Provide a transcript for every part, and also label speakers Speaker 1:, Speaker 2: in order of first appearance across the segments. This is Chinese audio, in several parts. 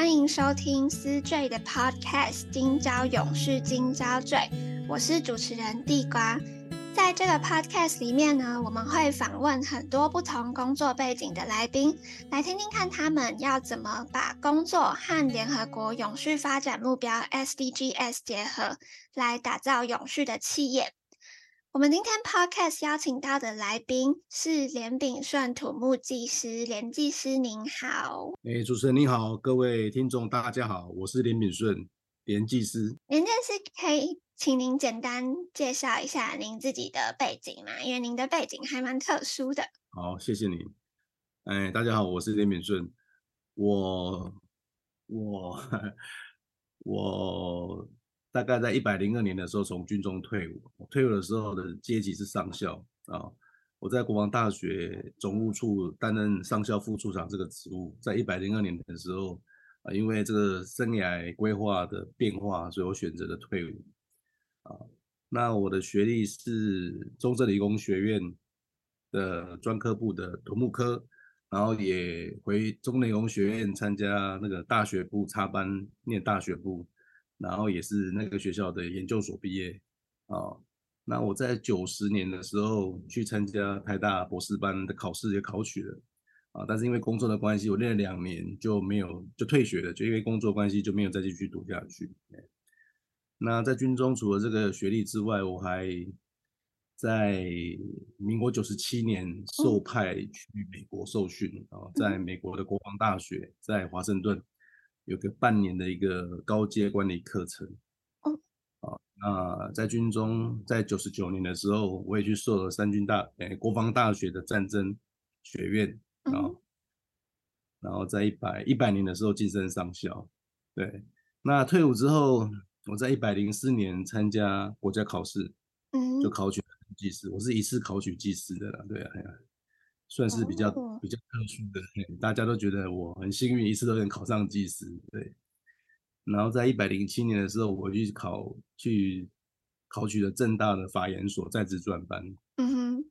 Speaker 1: 欢迎
Speaker 2: 收听思缀的 Podcast《今朝永续，今朝醉》，我是主持人地瓜。在这个 Podcast 里面呢，我们会访问很多不同工作背景的来宾，来听听看他们要怎么把工作和联合国永续发展目标 SDGs 结合，来打造永续的企业。我们今天 Podcast 邀请到的来宾是连炳顺土木技师，连技师您好。
Speaker 3: 哎，主持人您好，各位听众大家好，我是连炳顺，连技师。
Speaker 2: 连技师可以请您简单介绍一下您自己的背景吗？因为您的背景还蛮特殊的。
Speaker 3: 好，谢谢您。哎，大家好，我是连炳顺，我我我。大概在一百零二年的时候，从军中退伍。退伍的时候的阶级是上校啊。我在国防大学总务处担任上校副处长这个职务。在一百零二年的时候啊，因为这个生涯规划的变化，所以我选择了退伍啊。那我的学历是中正理工学院的专科部的土木科，然后也回中正理工学院参加那个大学部插班念大学部。然后也是那个学校的研究所毕业啊。那我在九十年的时候去参加台大博士班的考试，也考取了啊。但是因为工作的关系，我练了两年就没有就退学了，就因为工作关系就没有再继续读下去。那在军中除了这个学历之外，我还在民国九十七年受派去美国受训啊，在美国的国防大学，在华盛顿。有个半年的一个高阶管理课程，哦，啊，那在军中，在九十九年的时候，我也去受了三军大，诶，国防大学的战争学院，啊，嗯，然后在一百一百年的时候晋升上校，对，那退伍之后，我在一百零四年参加国家考试，嗯，就考取技师，我是一次考取技师的啦，对啊。算是比较比较特殊的，大家都觉得我很幸运，一次都能考上技师。对，然后在一百零七年的时候，我去考去考取了正大的法研所在职专班，嗯哼，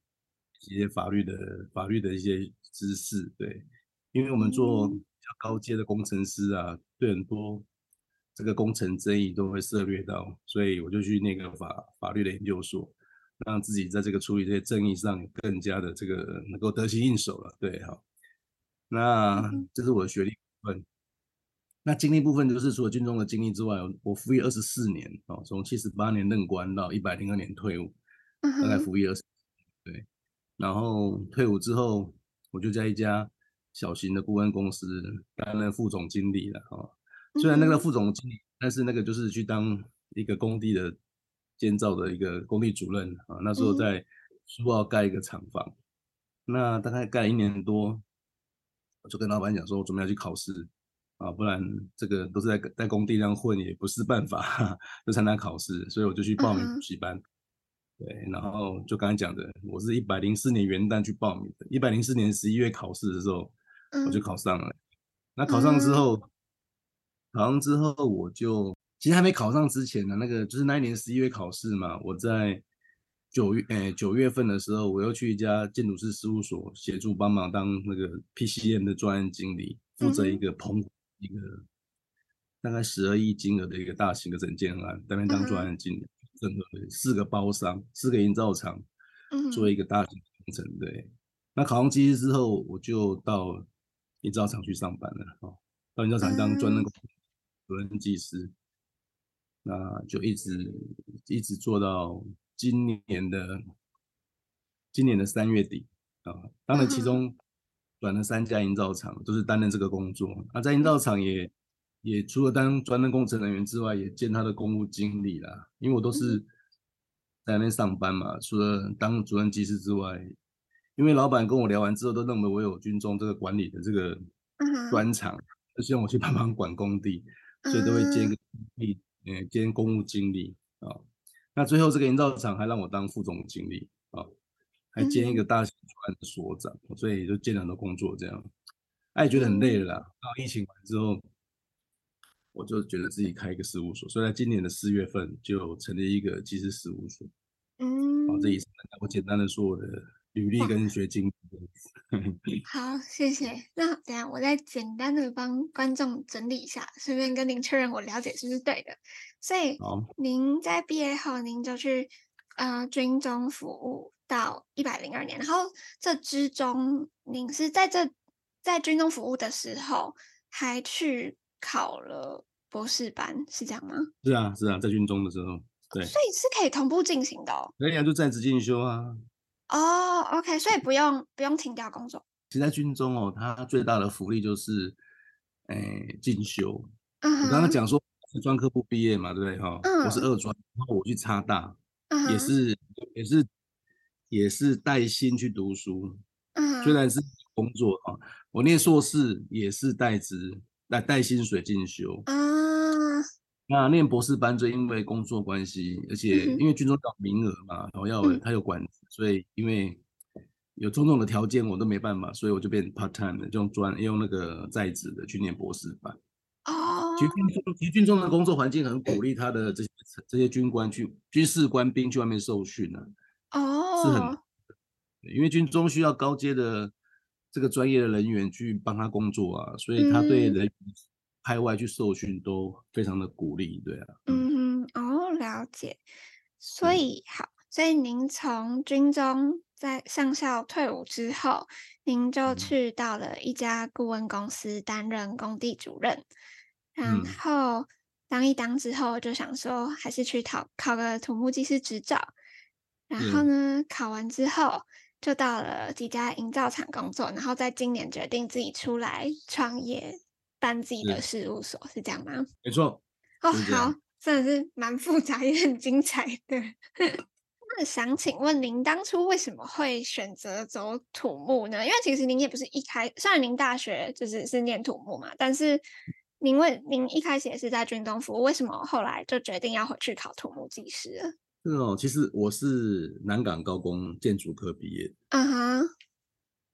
Speaker 3: 一些法律的法律的一些知识。对，因为我们做比较高阶的工程师啊，对很多这个工程争议都会涉略到，所以我就去那个法法律的研究所。让自己在这个处理这些争议上更加的这个能够得心应手了，对，好，那这是我的学历部分。那经历部分就是除了军中的经历之外，我服役二十四年哦，从七十八年任官到一百零二年退伍，大概服役二十，对。然后退伍之后，我就在一家小型的顾问公司担任副总经理了哈。虽然那个副总经理，但是那个就是去当一个工地的。建造的一个工地主任啊，那时候在苏澳盖一个厂房，嗯，那大概盖了一年多，我就跟老板讲说，我准备要去考试啊，不然这个都是在在工地上混也不是办法，就参加考试，所以我就去报名补习班，嗯。对，然后就刚才讲的，我是一百零四年元旦去报名的，一百零四年十一月考试的时候，我就考上了。那考上之后，考上之后我就。其实还没考上之前呢，那个就是那一年十一月考试嘛。我在九月，诶九月份的时候，我又去一家建筑师事务所协助帮忙当那个 PCM 的专案经理，负责一个澎湖一个大概十二亿金额的一个大型的整建案，在那边当专案经理，整个四个包商、四个营造厂，做一个大型工程。对，那考上技师之后，我就到营造厂去上班了。哦，到营造厂当专任工主任技师。那就一直一直做到今年的今年的三月底啊。当然，其中转了三家营造厂，都是担任这个工作。啊，在营造厂也也除了当专任工程人员之外，也兼他的公务经理啦。因为我都是在那边上班嘛，除了当主任技师之外，因为老板跟我聊完之后，都认为我有军中这个管理的这个专长，就希望我去帮忙管工地，所以都会兼个经兼公务经理啊。那最后这个营造厂还让我当副总经理啊，还兼一个大型专案的所长，所以就兼了很多工作这样。哎，觉得很累了啦。到疫情完之后，我就觉得自己开一个事务所，所以在今年的四月份就成立一个技师事务所。嗯，好，这也是我简单的说我的履历跟学经历。
Speaker 2: 好，谢谢。那等下我再简单的帮观众整理一下，顺便跟您确认我了解是不是对的。所以，您在毕业后，您就去呃军中服务到一百零二年，然后这之中，您是在这在军中服务的时候，还去考了博士班，是这样吗？
Speaker 3: 是啊，是啊，在军中的时候，对，
Speaker 2: 所以是可以同步进行的哦。
Speaker 3: 可以啊，就在职进修啊。
Speaker 2: 哦、oh，OK，所以不用不用停掉工作。
Speaker 3: 其实，在军中哦，它最大的福利就是，诶，进修。Uh -huh. 我刚刚讲说是专科部毕业嘛，对不对哈？我、uh -huh. 是二专，然后我去插大，uh -huh. 也是也是也是带薪去读书。Uh. 虽然是工作啊，我念硕士也是带职带带薪水进修。Uh -huh. 那念博士班就因为工作关系，而且因为军中要名额嘛，然后要他有管，所以因为有种种的条件，我都没办法，所以我就变 part time 的，就用专用那个在职的去念博士班。哦，其实军中其实军中的工作环境很鼓励他的这些这些军官去军事官兵去外面受训呢。哦，是很，因为军中需要高阶的这个专业的人员去帮他工作啊，所以他对人。海外去受训都非常的鼓励，对啊。
Speaker 2: 嗯哼，哦，了解。所以好，所以您从军中在上校退伍之后，您就去到了一家顾问公司担任工地主任，然后当一当之后，就想说还是去考考个土木技师执照。然后呢，考完之后就到了几家营造厂工作，然后在今年决定自己出来创业。办自己的事务所是，是这样吗？
Speaker 3: 没错。
Speaker 2: 哦，好，真的是蛮复杂也很精彩的。那想请问您当初为什么会选择走土木呢？因为其实您也不是一开，虽然您大学就是是念土木嘛，但是您为您一开始也是在军中服务，为什么后来就决定要回去考土木技师？
Speaker 3: 是哦，其实我是南港高工建筑科毕业。嗯哼。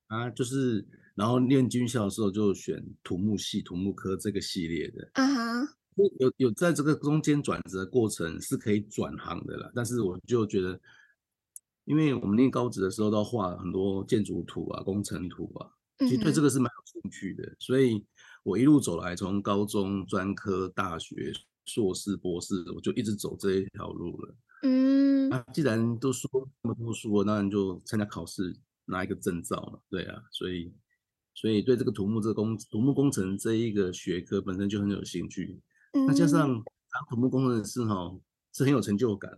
Speaker 3: 啊，就是。然后念军校的时候就选土木系、土木科这个系列的。啊哈，有有在这个中间转折的过程是可以转行的啦。但是我就觉得，因为我们念高职的时候都要画很多建筑图啊、工程图啊，其实对这个是蛮有兴趣的。嗯、所以我一路走来，从高中、专科、大学、硕士、博士，我就一直走这一条路了。嗯，啊，既然都说那么多书了，当然就参加考试拿一个证照嘛。对啊，所以。所以对这个土木这个工土木工程这一个学科本身就很有兴趣，那加上当土木工程师哈是很有成就感，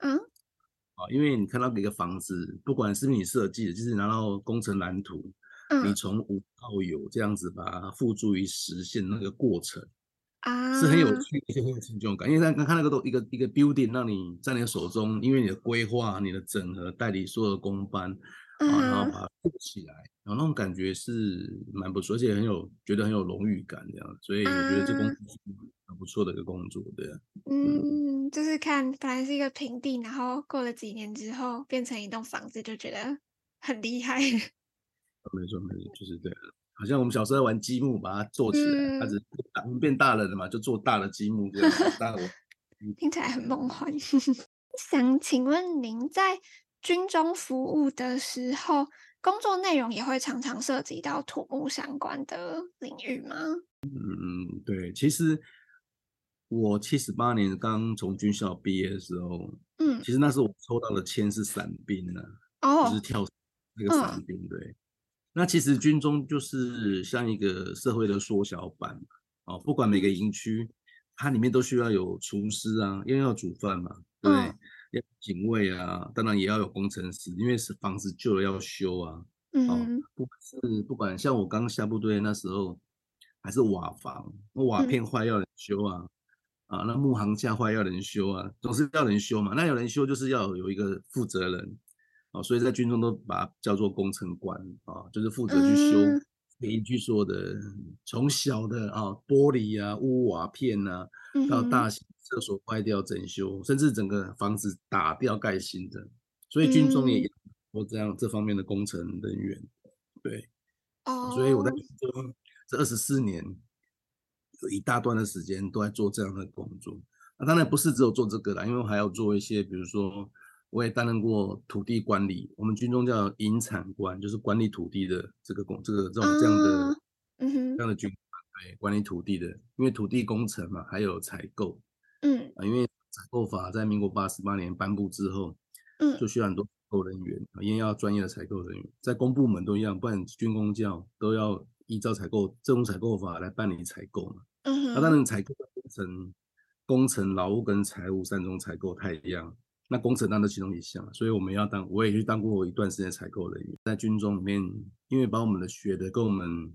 Speaker 3: 嗯，啊，因为你看到一个房子，不管是不是你设计的，就是拿到工程蓝图，你从无到有这样子把它付诸于实现那个过程，啊，是很有趣，而且很有成就感。因为刚刚看那个都一个一个 building 让你在你的手中，因为你的规划、你的整合、代理所有的工班，啊，然后把它做起来。然后那种感觉是蛮不错，而且很有觉得很有荣誉感这样，所以我觉得这工作是很不错的一个工作，对啊。
Speaker 2: 嗯，就是看本来是一个平地，然后过了几年之后变成一栋房子，就觉得很厉害。
Speaker 3: 没错没错，就是这样。好像我们小时候玩积木，把它做起来，它、嗯、只我们变大了的嘛，就做大的积木这样。大
Speaker 2: 听起来很梦幻。想请问您在军中服务的时候，工作内容也会常常涉及到土木相关的领域吗？
Speaker 3: 嗯，对，其实我七十八年刚从军校毕业的时候，嗯，其实那时候我抽到的签是伞兵呢，哦，就是跳那个伞兵，对、嗯。那其实军中就是像一个社会的缩小版，哦，不管每个营区，它里面都需要有厨师啊，因为要煮饭嘛，对。嗯警卫啊，当然也要有工程师，因为是房子旧了要修啊。嗯，哦、不是不管像我刚下部队那时候，还是瓦房，那瓦片坏要人修啊，嗯、啊，那木行架坏要人修啊，总是要人修嘛。那有人修就是要有一个负责人，啊，所以在军中都把它叫做工程官啊，就是负责去修邻居说的，从小的啊玻璃啊、屋瓦片啊，到大型厕所坏掉整修，甚至整个房子打掉盖新的，所以军中也有过这样这方面的工程人员。对，哦，所以我在军中这二十四年，有一大段的时间都在做这样的工作。那当然不是只有做这个啦，因为还要做一些，比如说。我也担任过土地管理，我们军中叫营产官，就是管理土地的这个工，这个这种这样的，嗯哼，这样的军官，对，管理土地的，因为土地工程嘛，还有采购，嗯，啊，因为采购法在民国八十八年颁布之后，嗯，就需要很多采购人员，因为要专业的采购人员，在公部门都一样，不然军工教都要依照采购政府采购法来办理采购嘛，嗯。哼，那当然采购的工程、工程劳务跟财务三种采购太一样。那工程当的其中一项，所以我们要当，我也去当过一段时间采购人员，在军中里面，因为把我们的学的跟我们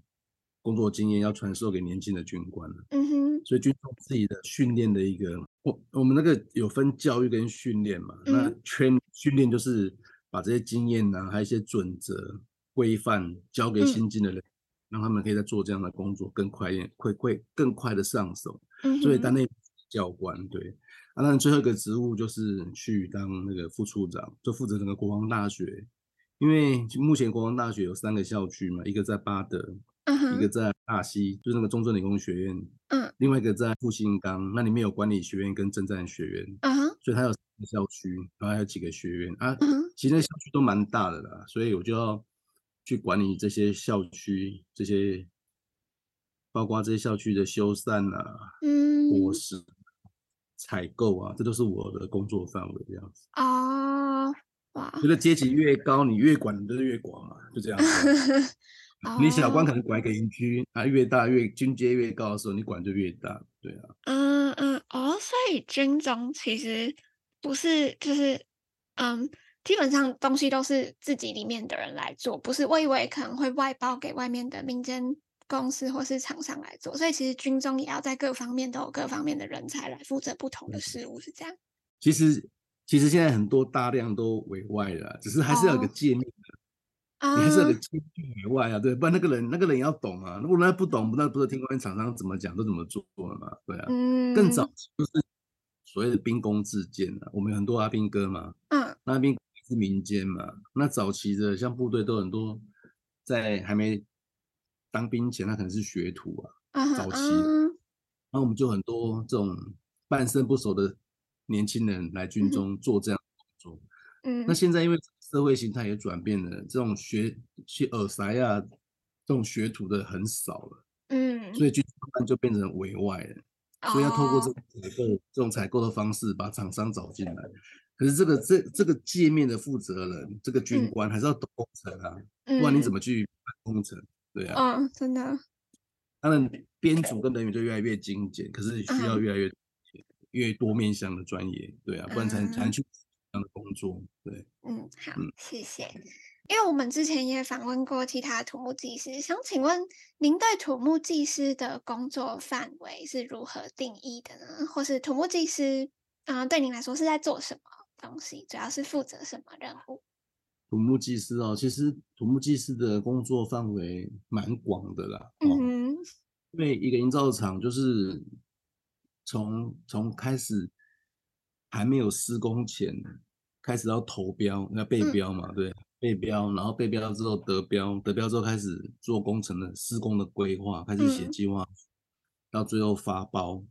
Speaker 3: 工作经验要传授给年轻的军官，嗯哼，所以军中自己的训练的一个，我我们那个有分教育跟训练嘛，嗯、那圈训练就是把这些经验啊，还有一些准则规范交给新进的人，嗯、让他们可以在做这样的工作更快一点，会会更快的上手，嗯，所以当那教官对。啊，那最后一个职务就是去当那个副处长，就负责整个国防大学。因为目前国防大学有三个校区嘛，一个在巴德，uh huh. 一个在大溪，就是那个中正理工学院，嗯、uh，huh. 另外一个在复兴岗，那里面有管理学院跟政战学院，uh，huh. 所以它有三个校区，然后还有几个学院啊，uh. 其实那校区都蛮大的啦，所以我就要去管理这些校区，这些包括这些校区的修缮啊，嗯、uh，伙食。采购啊，这都是我的工作范围，这样子啊，哇！觉得阶级越高，你越管的越广嘛，就这样子。你小官可能管一个营区啊，越大越军阶越高的时候，你管就越大，对啊。
Speaker 2: 嗯嗯哦，所以军中其实不是就是嗯，基本上东西都是自己里面的人来做，不是我以为可能会外包给外面的民间。公司或是厂商来做，所以其实军中也要在各方面都有各方面的人才来负责不同的事务，是这样。
Speaker 3: 其实，其实现在很多大量都委外了，只是还是要有个界面的，哦、你还是要有个界面委外啊，对，不然那个人那个人要懂啊，如果他不懂，那不是听外面厂商怎么讲都怎么做了嘛，对啊。嗯。更早就是所谓的兵工自建啊，我们有很多阿兵哥嘛，嗯，那阿兵是民间嘛，那早期的像部队都很多在还没。当兵前，他可能是学徒啊，uh 早期，那、uh huh. 我们就很多这种半生不熟的年轻人来军中做这样的工作。嗯、uh，huh. 那现在因为社会形态也转变了，这种学学耳塞啊，这种学徒的很少了。嗯、uh，huh. 所以军中就变成委外了，uh. 所以要透过这个采购这种采购的方式把厂商找进来。可是这个这这个界面的负责人，这个军官还是要懂工程啊，uh. 不然你怎么去办工程？对啊，
Speaker 2: 嗯，真的。
Speaker 3: 他们，编组跟人员就越来越精简，可是需要越来越越多面向的专业，对啊，不然才才能去这样的工作。对，
Speaker 2: 嗯，好，谢谢。因为我们之前也访问过其他土木技师，想请问您对土木技师的工作范围是如何定义的呢？或是土木技师，嗯，对您来说是在做什么东西？主要是负责什么任务？
Speaker 3: 土木技师哦，其实土木技师的工作范围蛮广的啦。嗯哼，因为一个营造厂就是从从开始还没有施工前，开始要投标，要备标嘛，嗯、对，备标，然后备标之后得标，得标之后开始做工程的施工的规划，开始写计划，嗯、到最后发包，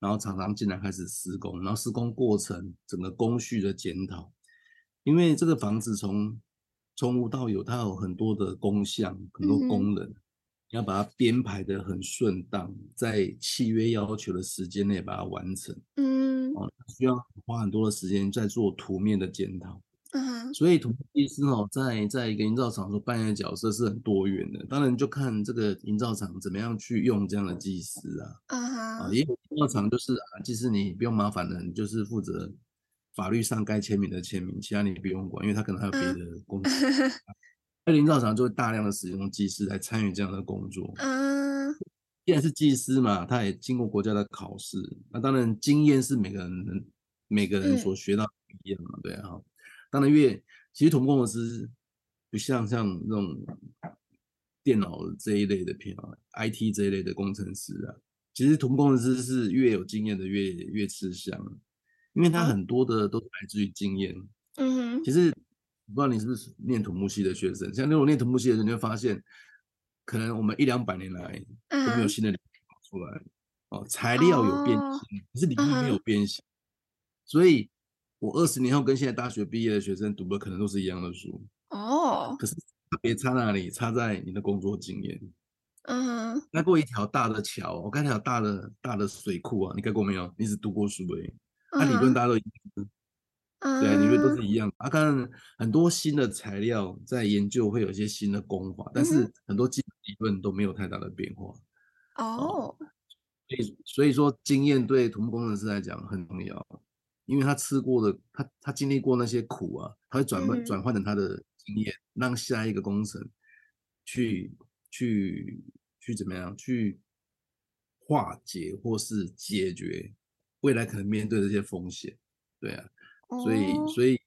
Speaker 3: 然后厂商进来开始施工，然后施工过程整个工序的检讨。因为这个房子从从无到有，它有很多的工项，很多功能，嗯、要把它编排得很顺当，在契约要求的时间内把它完成。嗯，哦，需要花很多的时间在做图面的检讨。嗯哼，所以土木技师哦，在在一个营造厂所扮演的角色是很多元的。当然，就看这个营造厂怎么样去用这样的技师啊。嗯哼，啊，也有营造厂就是啊，技师你不用麻烦的，你就是负责。法律上该签名的签名，其他你不用管，因为他可能还有别的工作。那林造厂就会大量的使用技师来参与这样的工作。嗯，既然是技师嘛，他也经过国家的考试。那当然，经验是每个人每个人所学到不一样嘛，嗯、对啊。当然，因为其实土木工程师不像像那种电脑这一类的偏好，IT 这一类的工程师啊，其实土木工程师是越有经验的越越吃香，因为它很多的都来自于经验。
Speaker 2: 嗯哼，
Speaker 3: 其实不知道你是不是念土木系的学生，像那种念土木系的人，你会发现，可能我们一两百年来都没有新的出来。嗯哦，材料有变形，可是理念没有变形，所以，我二十年后跟现在大学毕业的学生读的可能都是一样的书。
Speaker 2: 哦，
Speaker 3: 可是别差哪里？差在你的工作经验。
Speaker 2: 嗯，
Speaker 3: 那过一条大的桥，我盖条大的大的水库啊，你盖过没有？你只读过书而已。那理论大家都一样，对，理论都是一样。啊，看很多新的材料在研究，会有一些新的功法，但是很多基本理论都没有太大的变化。
Speaker 2: 哦。
Speaker 3: 所以，所以说经验对土木工程师来讲很重要，因为他吃过的，他他经历过那些苦啊，他会转换转换成他的经验，让下一个工程去去去怎么样去化解或是解决未来可能面对的这些风险，对啊，所以所以。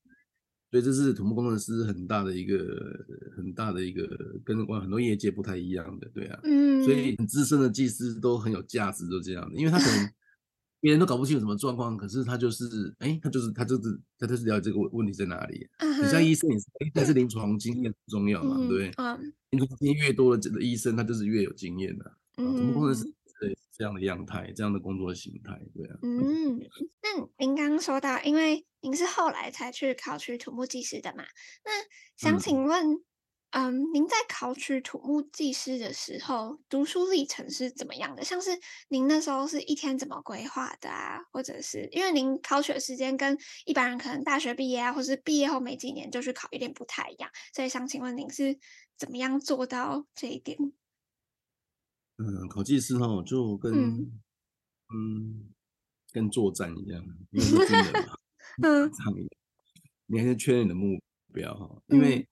Speaker 3: 所以这是土木工程师很大的一个很大的一个跟很多业界不太一样的，对啊，嗯，所以很资深的技师都很有价值，都这样的，因为他可能 别人都搞不清楚什么状况，可是他就是，哎，他就是他就是他就是了解这个问题在哪里。你像医生也是，但是临床经验很重要嘛，对不对？临床经验越多的这个医生，他就是越有经验的。土木工程师。对，这样的样态，这样的工作形态，对啊。
Speaker 2: 嗯，那您刚刚说到，因为您是后来才去考取土木技师的嘛？那想请问，嗯，嗯，您在考取土木技师的时候，读书历程是怎么样的？像是您那时候是一天怎么规划的啊？或者是因为您考取的时间跟一般人可能大学毕业啊，或是毕业后没几年就去考，有点不太一样，所以想请问您是怎么样做到这一点？
Speaker 3: 嗯，考技师哈，就跟嗯，嗯跟作战一样，因为是军人 嘛，嗯，你还是确认你的目标哈，因为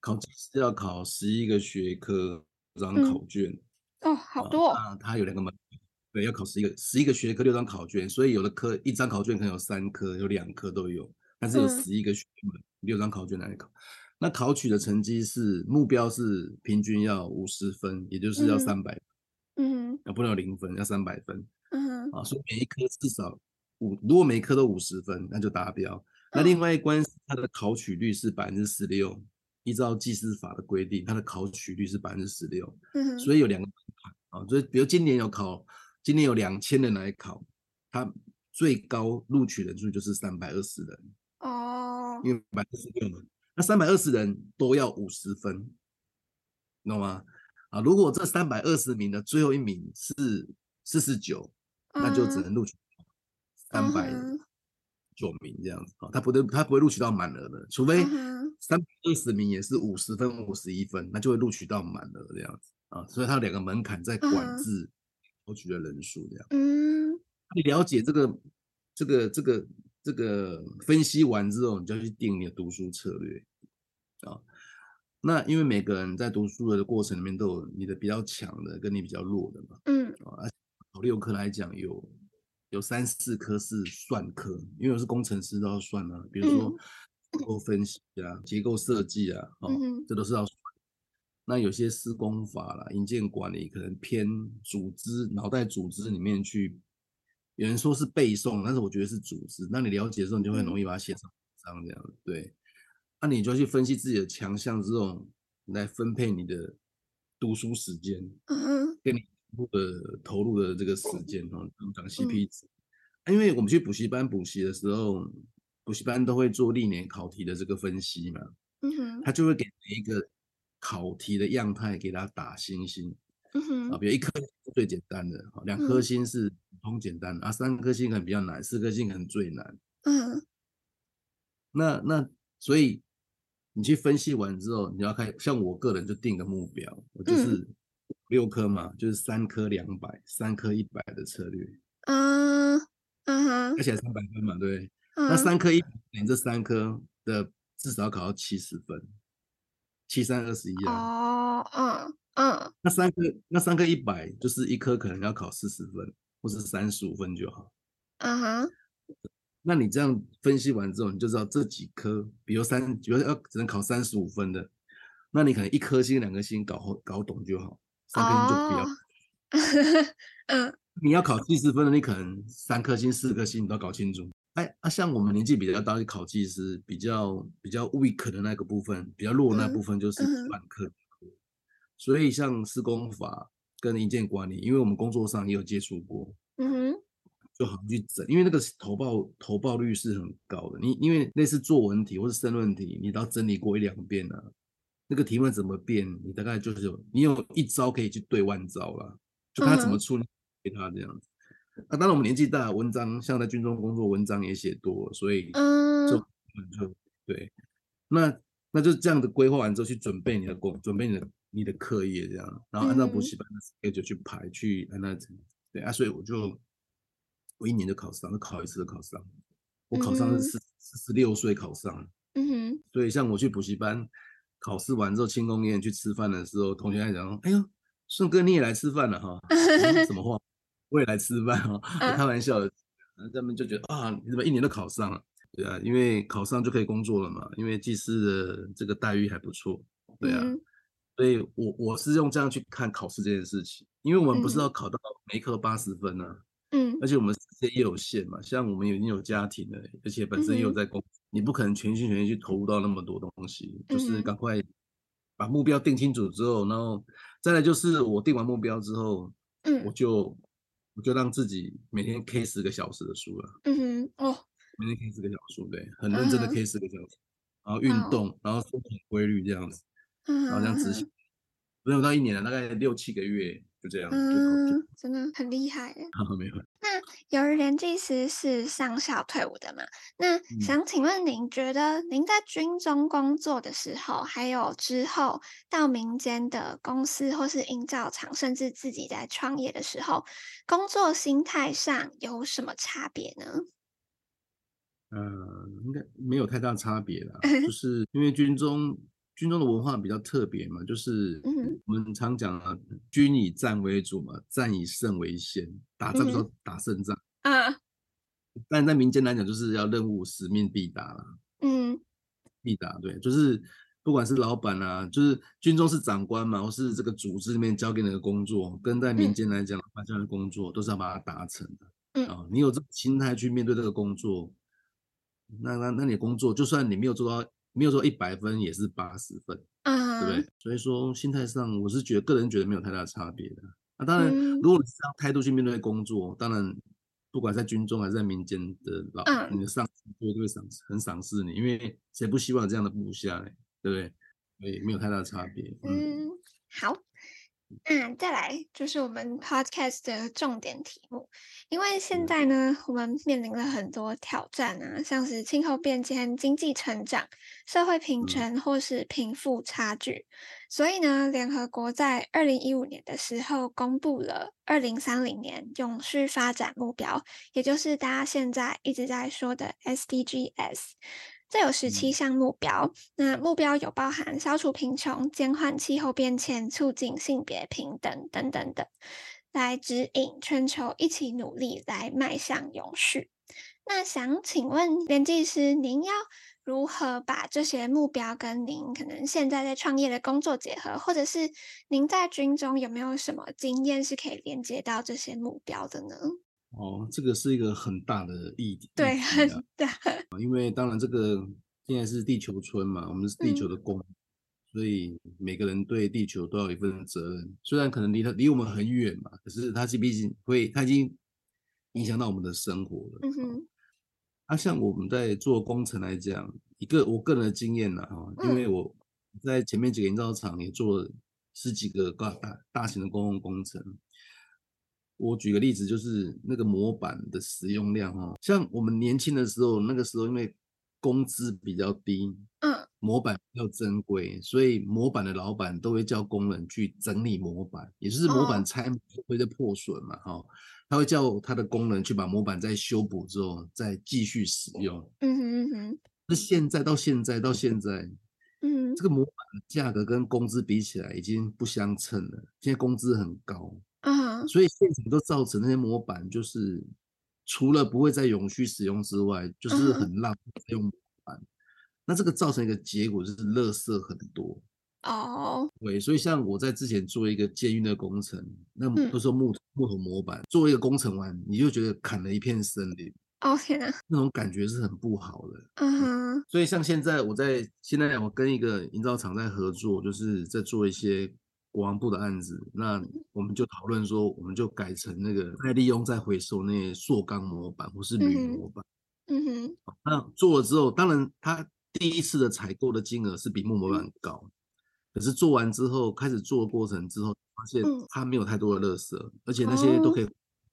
Speaker 3: 考技师要考十一个学科六张考卷，
Speaker 2: 嗯、哦，好多、哦，
Speaker 3: 啊，它有两个门，对，要考十一个十一个学科六张考卷，所以有的科一张考卷可能有三科，有两科都有，但是有十一个学科六张考卷来考，那考取的成绩是目标是平均要五十分，也就是要三百。
Speaker 2: 嗯，
Speaker 3: 要不能有零分，要三百分。
Speaker 2: 嗯，
Speaker 3: 啊，所以每一科至少五，如果每一科都五十分，那就达标。嗯、那另外一关，它的考取率是百分之十六，依照技师法的规定，它的考取率是百分之十六。嗯，所以有两个门槛啊，所以比如今年有考，今年有两千人来考，它最高录取人数就是三百二十人。
Speaker 2: 哦，
Speaker 3: 因为百分之十六嘛，那三百二十人都要五十分，懂吗？啊，如果这三百二十名的最后一名是四十九，那就只能录取三百九名这样子啊，他不对他不会录取到满额的，除非三百二十名也是五十分、五十一分，那就会录取到满额这样子啊，所以他有两个门槛在管制录取的人数这样。嗯，你了解这个这个这个这个分析完之后，你就要去定你的读书策略啊。那因为每个人在读书的过程里面都有你的比较强的跟你比较弱的嘛，
Speaker 2: 嗯，
Speaker 3: 啊，考六科来讲有有三四科是算科，因为我是工程师都要算啊，比如说结构分析啊、结构设计啊，哦，这都是要算。那有些施工法啦、营建管理可能偏组织脑袋组织里面去，有人说是背诵，但是我觉得是组织。那你了解的时候，你就会很容易把它写成文章这样子，对。那你就去分析自己的强项之后，来分配你的读书时间，嗯，跟你的投入的这个时间哦，讲 CP 值。因为我们去补习班补习的时候，补习班都会做历年考题的这个分析嘛，嗯哼，他就会给每一个考题的样态给他打星星，嗯。哼，啊，比如一颗是最简单的，两颗星是普通简单的，啊，三颗星可能比较难，四颗星可能最难，嗯，那那所以。你去分析完之后，你要看，像我个人就定个目标，我就是六科嘛，嗯、就是三科两百，三科一百的策略。
Speaker 2: 嗯嗯哼，
Speaker 3: 而且三百分嘛，对。嗯、那三科一百，你这三科的至少要考到七十分，七三二十一啊。
Speaker 2: 哦，嗯嗯。
Speaker 3: 那三科那三科一百，就是一科可能要考四十分，或是三十五分就好。
Speaker 2: 嗯哼。
Speaker 3: 那你这样分析完之后，你就知道这几科，比如三，比如要只能考三十五分的，那你可能一颗星、两颗星搞搞懂就好，三颗星就不要。
Speaker 2: 哦、嗯，
Speaker 3: 你要考七十分的，你可能三颗星、四颗星你都要搞清楚。哎啊，像我们年纪比较大，考技师比较比较 weak 的那个部分，比较弱的那部分就是专科。嗯嗯、所以像施工法跟营建管理，因为我们工作上也有接触过，
Speaker 2: 嗯哼，
Speaker 3: 就好去整，因为那个投报投报率是很高的。你因为类似作文题或是申论题，你都要整理过一两遍啊。那个题目怎么变，你大概就是有你有一招可以去对万招了，就看他怎么出，给他这样子。那、啊、当然，我们年纪大，文章像在军中工作，文章也写多，所以就、嗯、就对，那那就这样的规划完之后，去准备你的工，准备你的你的课业这样，然后按照补习班的 schedule 去排，嗯、去按那对啊，所以我就我一年就考上，就考一次就考上，我考上是四四十六岁考上，
Speaker 2: 嗯哼，
Speaker 3: 所以像我去补习班考试完之后，庆功宴去吃饭的时候，同学还讲，哎呦，顺哥你也来吃饭了哈，什么话？我也来吃饭哦，开玩笑的，他们就觉得啊，你怎么一年都考上了？对啊，因为考上就可以工作了嘛，因为技师的这个待遇还不错，对啊，嗯、所以我我是用这样去看考试这件事情，因为我们不是要考到每一科八十分呢、啊，嗯，而且我们时间也有限嘛，像我们已经有家庭了，而且本身也有在工，嗯、你不可能全心全意去投入到那么多东西，就是赶快把目标定清楚之后，然后再来就是我定完目标之后，嗯，我就。我就让自己每天 K 十个小时的书了。
Speaker 2: 嗯哼，哦，
Speaker 3: 每天 K 十个小时，对，很认真的 K 十个小时，嗯、然后运动，哦、然后生活规律这样子，
Speaker 2: 嗯、
Speaker 3: 然后这样执行，没有到一年了，大概六七个月就这样。
Speaker 2: 嗯，真的很厉害。
Speaker 3: 好，没有。
Speaker 2: 那由于连技师是上校退伍的嘛，那想请问您觉得您在军中工作的时候，还有之后到民间的公司或是营造厂，甚至自己在创业的时候，工作心态上有什么差别呢？
Speaker 3: 呃，应该没有太大差别啦，就是因为军中军中的文化比较特别嘛，就是我们常讲啊，军以战为主嘛，战以胜为先，打仗的时候打胜仗啊。但在民间来讲，就是要任务使命必达啦。嗯，必达对，就是不管是老板啊，就是军中是长官嘛，或是这个组织里面交给你的工作，跟在民间来讲，大家的工作都是要把它达成的。嗯啊，你有这个心态去面对这个工作，那那那你工作就算你没有做到。没有说一百分也是八十分，嗯，对不对？所以说心态上，我是觉得个人觉得没有太大差别的。那当然，如果你是这样态度去面对工作，当然不管在军中还是在民间的老，你的上司都会赏很赏识你，因为谁不希望这样的部下呢？对不对？所以没有太大差别。
Speaker 2: 嗯，好。嗯，再来就是我们 podcast 的重点题目，因为现在呢，我们面临了很多挑战啊，像是气候变迁、经济成长、社会平权或是贫富差距，所以呢，联合国在二零一五年的时候公布了二零三零年永续发展目标，也就是大家现在一直在说的 SDGs。这有十七项目标，那目标有包含消除贫穷、减缓气候变迁、促进性别平等等等等，来指引全球一起努力来迈向永续。那想请问连技师，您要如何把这些目标跟您可能现在在创业的工作结合，或者是您在军中有没有什么经验是可以连接到这些目标的呢？
Speaker 3: 哦，这个是一个很大的议题，
Speaker 2: 对，很大。
Speaker 3: 因为当然这个现在是地球村嘛，我们是地球的公，嗯、所以每个人对地球都要有一份责任。虽然可能离他离我们很远嘛，可是它毕竟会，它已经影响到我们的生活了。嗯哼。啊，像我们在做工程来讲，一个我个人的经验呢，哈，因为我在前面几个营造厂也做了十几个大大大型的公共工程。我举个例子，就是那个模板的使用量哈，像我们年轻的时候，那个时候因为工资比较低，嗯，模板比较珍贵，所以模板的老板都会叫工人去整理模板，也就是模板拆会在破损嘛，哈，他会叫他的工人去把模板再修补之后再继续使用。嗯哼嗯哼。那现在到现在到现在，嗯，这个模板的价格跟工资比起来已经不相称了，现在工资很高。啊，uh. 所以现场都造成那些模板，就是除了不会再永续使用之外，就是很浪费用模板。Uh. 那这个造成一个结果就是垃圾很多。
Speaker 2: 哦，
Speaker 3: 对，所以像我在之前做一个监狱的工程，那都是木头、
Speaker 2: 嗯、
Speaker 3: 木头模板，做一个工程完，你就觉得砍了一片森林。
Speaker 2: 哦天哪，
Speaker 3: 那种感觉是很不好的。
Speaker 2: 嗯哼。
Speaker 3: 所以像现在我在现在我跟一个营造厂在合作，就是在做一些国防部的案子，那我们就讨论说，我们就改成那个再利用再回收那些塑钢模板或是铝模板。
Speaker 2: 嗯哼。
Speaker 3: 那做了之后，当然他第一次的采购的金额是比木模板高，嗯，可是做完之后，开始做的过程之后，发现它没有太多的垃圾，嗯，而且那些都可以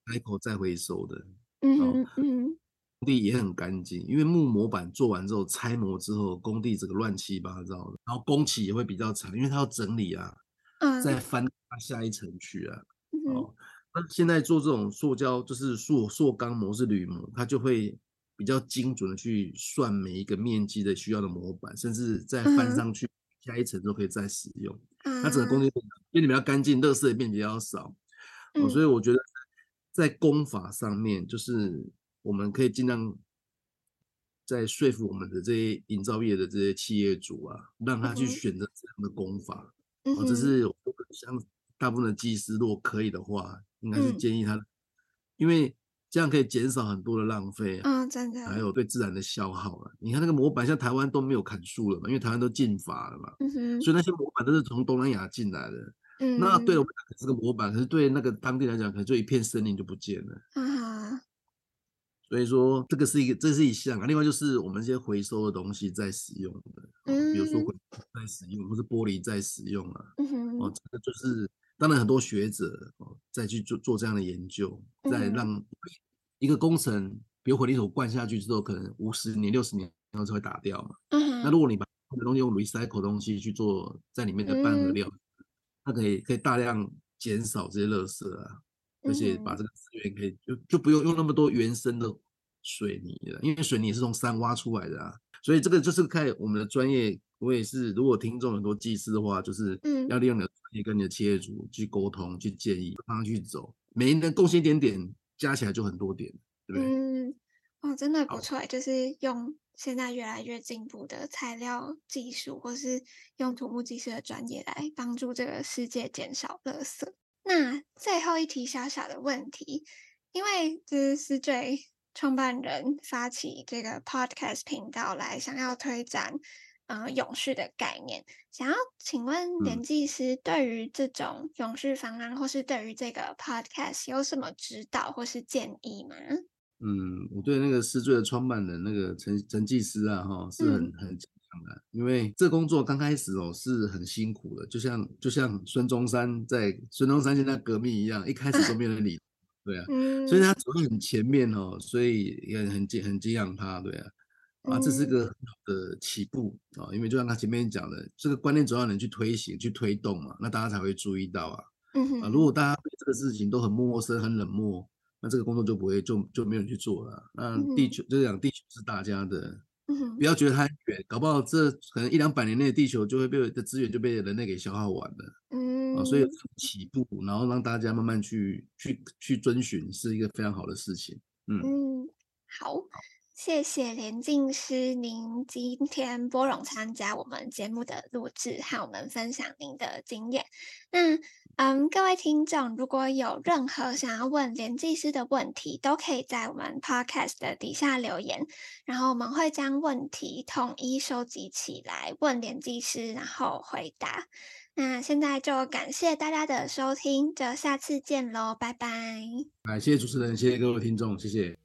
Speaker 3: 开口再回收的。
Speaker 2: 嗯嗯，
Speaker 3: 工地也很干净，因为木模板做完之后拆模之后，工地整个乱七八糟的，然后工期也会比较长，因为它要整理啊，
Speaker 2: 嗯，
Speaker 3: 再翻下一层去啊。
Speaker 2: 嗯、
Speaker 3: 哦，那现在做这种塑胶就是塑塑钢模式铝模，它就会比较精准的去算每一个面积的需要的模板，甚至再翻上去、嗯、下一层都可以再使用。嗯，它整个工地变得比较干净，垃圾也变比较少。哦，所以我觉得。在工法上面，就是我们可以尽量在说服我们的这些营造业的这些企业主啊，让他去选择这样的工法。嗯、哦，这是像大部分的技师，如果可以的话，应该是建议他、嗯，因为这样可以减少很多的浪费啊，
Speaker 2: 嗯，真的，
Speaker 3: 还有对自然的消耗啊。你看那个模板，像台湾都没有砍树了嘛，因为台湾都禁伐了嘛，嗯哼，所以那些模板都是从东南亚进来的。嗯，那对我们来讲是个模板，可是对那个当地来讲，可能就一片森林就不见了。
Speaker 2: 啊，
Speaker 3: 所以说这个是一个，这是一项啊。另外就是我们这些回收的东西在使用的，嗯，比如说在使用，或是玻璃在使用啊。嗯哦，这个就是当然很多学者哦再去做做这样的研究，再让一个工程，比如混凝土灌下去之后，可能五十年、六十年然后才会打掉嘛。嗯，那如果你把东西用 recycle 东西去做在里面的半合料。嗯它可以可以大量减少这些垃圾啊，而且把这个资源可以就就不用用那么多原生的水泥了，因为水泥是从山挖出来的啊，所以这个就是看我们的专业。我也是，如果听众很多技师的话，就是要利用你的专业跟你的企业主去沟通、去建议、帮他去走，每一人贡献一点点，加起来就很多点，对不对？
Speaker 2: 嗯，哦，真的不错，就是用。现在越来越进步的材料技术，或是用土木技师的专业来帮助这个世界减少垃圾。那最后一题小小的问题，因为这是思缀创办人发起这个 podcast 频道来想要推展呃永续的概念，想要请问连。技师对于这种永续方案，或是对于这个 podcast 有什么指导或是建议吗？
Speaker 3: 嗯，我对那个思缀的创办人那个陈陈技师啊，哈，是很很敬仰的，因为这工作刚开始哦是很辛苦的，就像就像孙中山在孙中山现在革命一样，一开始都没人理，对啊，所以他走得很前面哦，所以也很敬很敬仰他，对啊，啊，这是个很好的起步啊，因为就像他前面讲的，这个观念总要能去推行、去推动嘛，那大家才会注意到啊，啊，如果大家对这个事情都很陌生、很冷漠。那这个工作就不会就就没有人去做了。那地。球、嗯、就是讲地球是大家的，嗯、不要觉得它很远，搞不好这可能一两百年内地球就会被的资源就被人类给消耗完了。嗯，啊，所以起步，然后让大家慢慢去去去遵循，是一个非常好的事情。嗯，
Speaker 2: 嗯好。谢谢连静师，您今天拨冗参加我们节目的录制，和我们分享您的经验。那，嗯，各位听众，如果有任何想要问连技师的问题，都可以在我们 Podcast 的底下留言，然后我们会将问题统一收集起来问连技师，然后回答。那现在就感谢大家的收听，就下次见喽，拜拜。
Speaker 3: 感谢主持人，谢谢各位听众，谢谢。